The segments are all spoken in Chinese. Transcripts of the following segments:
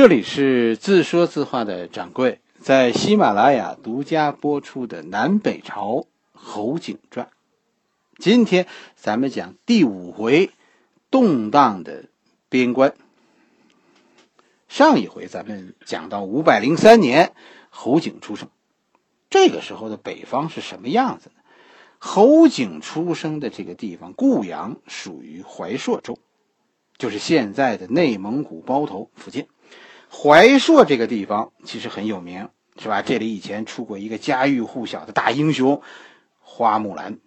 这里是自说自话的掌柜在喜马拉雅独家播出的《南北朝侯景传》，今天咱们讲第五回动荡的边关。上一回咱们讲到五百零三年，侯景出生，这个时候的北方是什么样子呢？侯景出生的这个地方，固阳属于怀朔州，就是现在的内蒙古包头附近。怀朔这个地方其实很有名，是吧？这里以前出过一个家喻户晓的大英雄花木兰，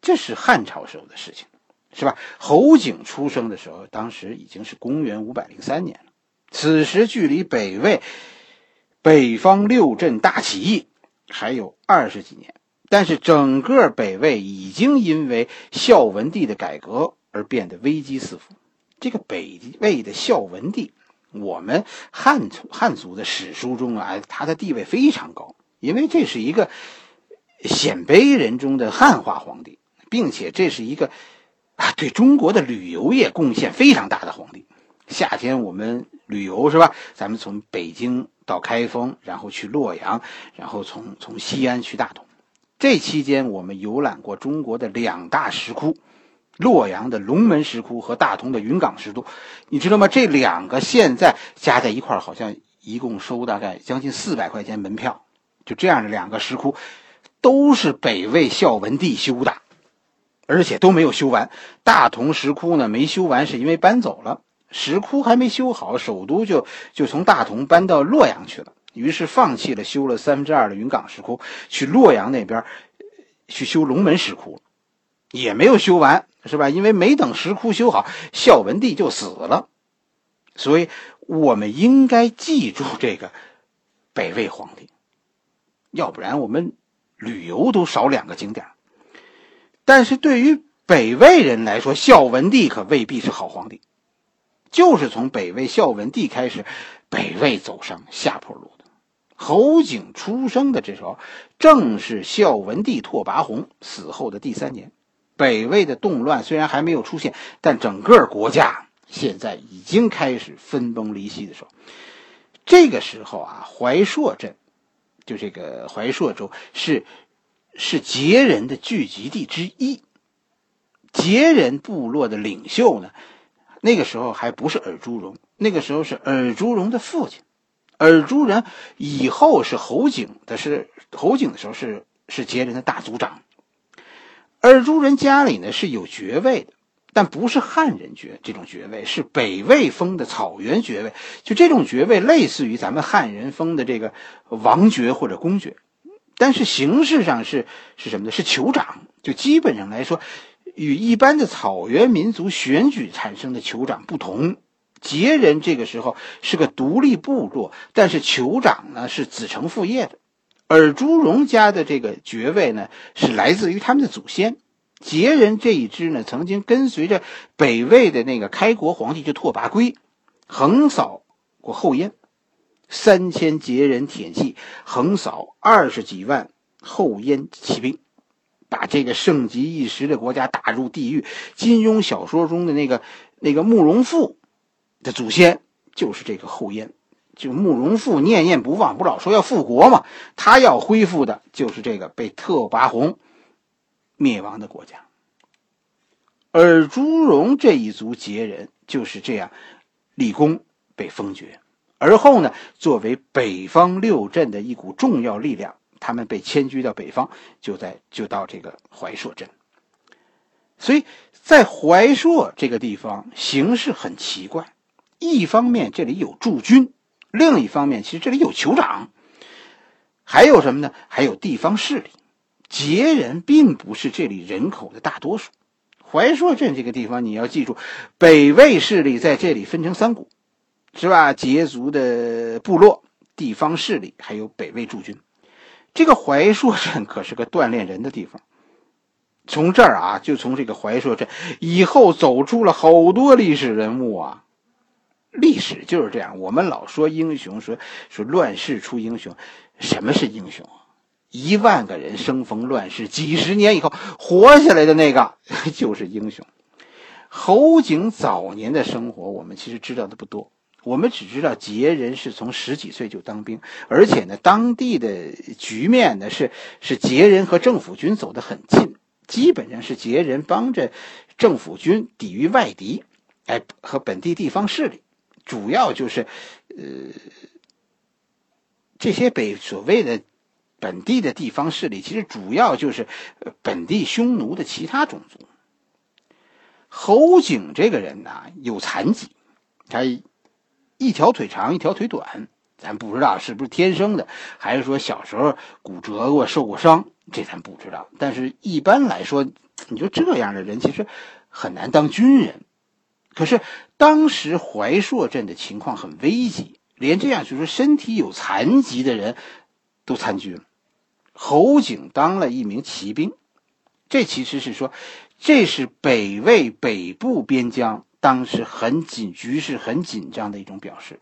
这是汉朝时候的事情，是吧？侯景出生的时候，当时已经是公元五百零三年了。此时距离北魏北方六镇大起义还有二十几年，但是整个北魏已经因为孝文帝的改革而变得危机四伏。这个北魏的孝文帝。我们汉族汉族的史书中啊，他的地位非常高，因为这是一个鲜卑人中的汉化皇帝，并且这是一个啊对中国的旅游业贡献非常大的皇帝。夏天我们旅游是吧？咱们从北京到开封，然后去洛阳，然后从从西安去大同。这期间我们游览过中国的两大石窟。洛阳的龙门石窟和大同的云冈石窟，你知道吗？这两个现在加在一块，好像一共收大概将近四百块钱门票。就这样的两个石窟，都是北魏孝文帝修的，而且都没有修完。大同石窟呢没修完，是因为搬走了，石窟还没修好，首都就就从大同搬到洛阳去了，于是放弃了修了三分之二的云冈石窟，去洛阳那边去修龙门石窟。也没有修完，是吧？因为没等石窟修好，孝文帝就死了，所以我们应该记住这个北魏皇帝，要不然我们旅游都少两个景点。但是对于北魏人来说，孝文帝可未必是好皇帝，就是从北魏孝文帝开始，北魏走上下坡路的。侯景出生的这时候，正是孝文帝拓跋宏死后的第三年。北魏的动乱虽然还没有出现，但整个国家现在已经开始分崩离析的时候。这个时候啊，怀朔镇，就这个怀朔州是是羯人的聚集地之一。羯人部落的领袖呢，那个时候还不是尔朱荣，那个时候是尔朱荣的父亲。尔朱荣以后是侯景的，是侯景的时候是是羯人的大族长。尔朱人家里呢是有爵位的，但不是汉人爵，这种爵位是北魏封的草原爵位。就这种爵位，类似于咱们汉人封的这个王爵或者公爵，但是形式上是是什么呢？是酋长。就基本上来说，与一般的草原民族选举产生的酋长不同。羯人这个时候是个独立部落，但是酋长呢是子承父业的。尔朱荣家的这个爵位呢，是来自于他们的祖先。羯人这一支呢，曾经跟随着北魏的那个开国皇帝就拓跋圭，横扫过后燕，三千羯人铁骑横扫二十几万后燕骑兵，把这个盛极一时的国家打入地狱。金庸小说中的那个那个慕容复的祖先就是这个后燕。就慕容复念念不忘，不老说要复国嘛？他要恢复的就是这个被拓跋宏灭亡的国家。而朱荣这一族羯人就是这样立功被封爵，而后呢，作为北方六镇的一股重要力量，他们被迁居到北方，就在就到这个怀朔镇。所以在怀朔这个地方形势很奇怪，一方面这里有驻军。另一方面，其实这里有酋长，还有什么呢？还有地方势力。羯人并不是这里人口的大多数。怀朔镇这个地方，你要记住，北魏势力在这里分成三股，是吧？羯族的部落、地方势力，还有北魏驻军。这个怀朔镇可是个锻炼人的地方。从这儿啊，就从这个怀朔镇以后走出了好多历史人物啊。历史就是这样，我们老说英雄，说说乱世出英雄，什么是英雄？一万个人生逢乱世，几十年以后活下来的那个 就是英雄。侯景早年的生活，我们其实知道的不多。我们只知道杰人是从十几岁就当兵，而且呢，当地的局面呢是是杰人和政府军走得很近，基本上是杰人帮着政府军抵御外敌，哎，和本地地方势力，主要就是，呃，这些北所谓的本地的地方势力，其实主要就是本地匈奴的其他种族。侯景这个人呢，有残疾，他。一条腿长，一条腿短，咱不知道是不是天生的，还是说小时候骨折过、受过伤，这咱不知道。但是一般来说，你说这样的人其实很难当军人。可是当时怀朔镇的情况很危急，连这样就说身体有残疾的人都参军了。侯景当了一名骑兵，这其实是说，这是北魏北部边疆。当时很紧，局势很紧张的一种表示。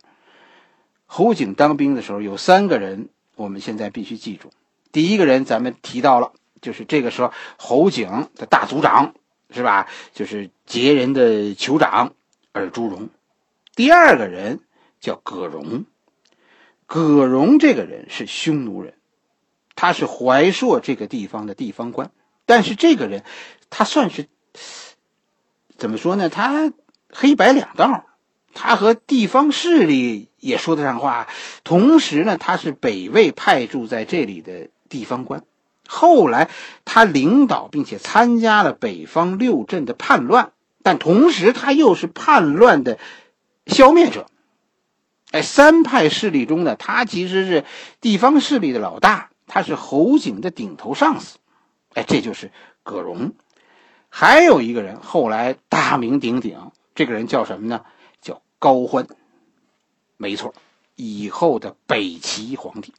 侯景当兵的时候，有三个人，我们现在必须记住。第一个人，咱们提到了，就是这个时候侯景的大族长，是吧？就是羯人的酋长尔朱荣。第二个人叫葛荣，葛荣这个人是匈奴人，他是怀朔这个地方的地方官，但是这个人他算是怎么说呢？他。黑白两道，他和地方势力也说得上话。同时呢，他是北魏派驻在这里的地方官。后来他领导并且参加了北方六镇的叛乱，但同时他又是叛乱的消灭者。哎，三派势力中呢，他其实是地方势力的老大，他是侯景的顶头上司。哎，这就是葛荣。还有一个人后来大名鼎鼎。这个人叫什么呢？叫高欢，没错，以后的北齐皇帝。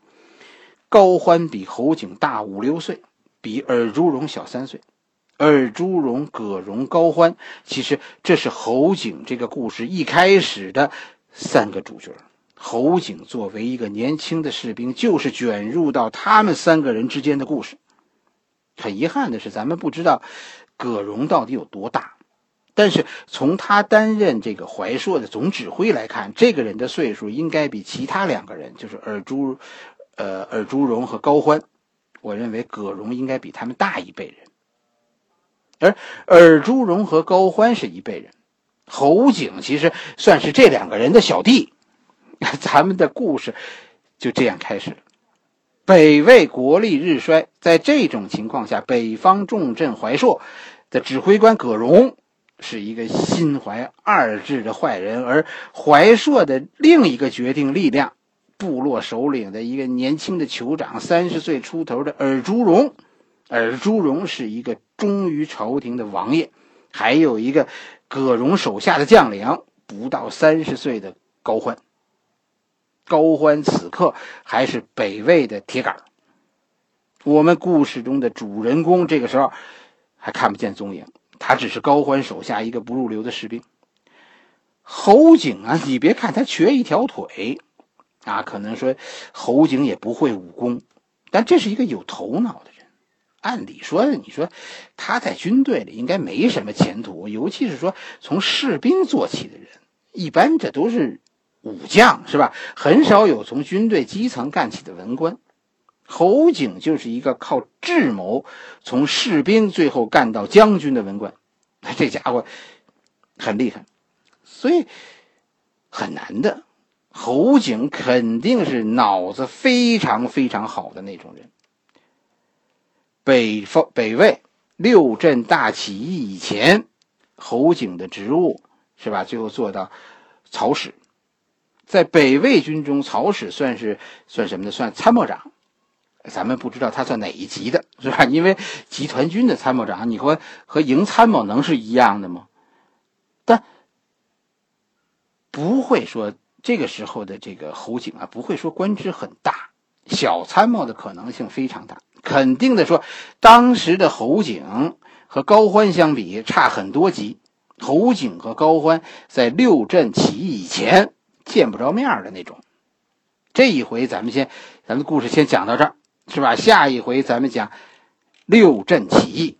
高欢比侯景大五六岁，比尔朱荣小三岁。尔朱荣、葛荣、高欢，其实这是侯景这个故事一开始的三个主角。侯景作为一个年轻的士兵，就是卷入到他们三个人之间的故事。很遗憾的是，咱们不知道葛荣到底有多大。但是从他担任这个怀朔的总指挥来看，这个人的岁数应该比其他两个人，就是尔朱，呃，尔朱荣和高欢，我认为葛荣应该比他们大一辈人，而尔朱荣和高欢是一辈人，侯景其实算是这两个人的小弟，咱们的故事就这样开始。北魏国力日衰，在这种情况下，北方重镇怀朔的指挥官葛荣。是一个心怀二志的坏人，而怀朔的另一个决定力量，部落首领的一个年轻的酋长，三十岁出头的尔朱荣。尔朱荣是一个忠于朝廷的王爷，还有一个葛荣手下的将领，不到三十岁的高欢。高欢此刻还是北魏的铁杆我们故事中的主人公这个时候还看不见踪影。他只是高欢手下一个不入流的士兵。侯景啊，你别看他瘸一条腿，啊，可能说侯景也不会武功，但这是一个有头脑的人。按理说，你说他在军队里应该没什么前途，尤其是说从士兵做起的人，一般这都是武将，是吧？很少有从军队基层干起的文官。侯景就是一个靠智谋从士兵最后干到将军的文官，这家伙很厉害，所以很难的。侯景肯定是脑子非常非常好的那种人。北方北魏六镇大起义以前，侯景的职务是吧？最后做到曹使，在北魏军中，曹使算是算什么呢？算参谋长。咱们不知道他算哪一级的，是吧？因为集团军的参谋长，你和和营参谋能是一样的吗？但不会说这个时候的这个侯景啊，不会说官职很大，小参谋的可能性非常大。肯定的说，当时的侯景和高欢相比差很多级。侯景和高欢在六镇起义以前见不着面的那种。这一回咱们先，咱们故事先讲到这儿。是吧？下一回咱们讲六镇起义。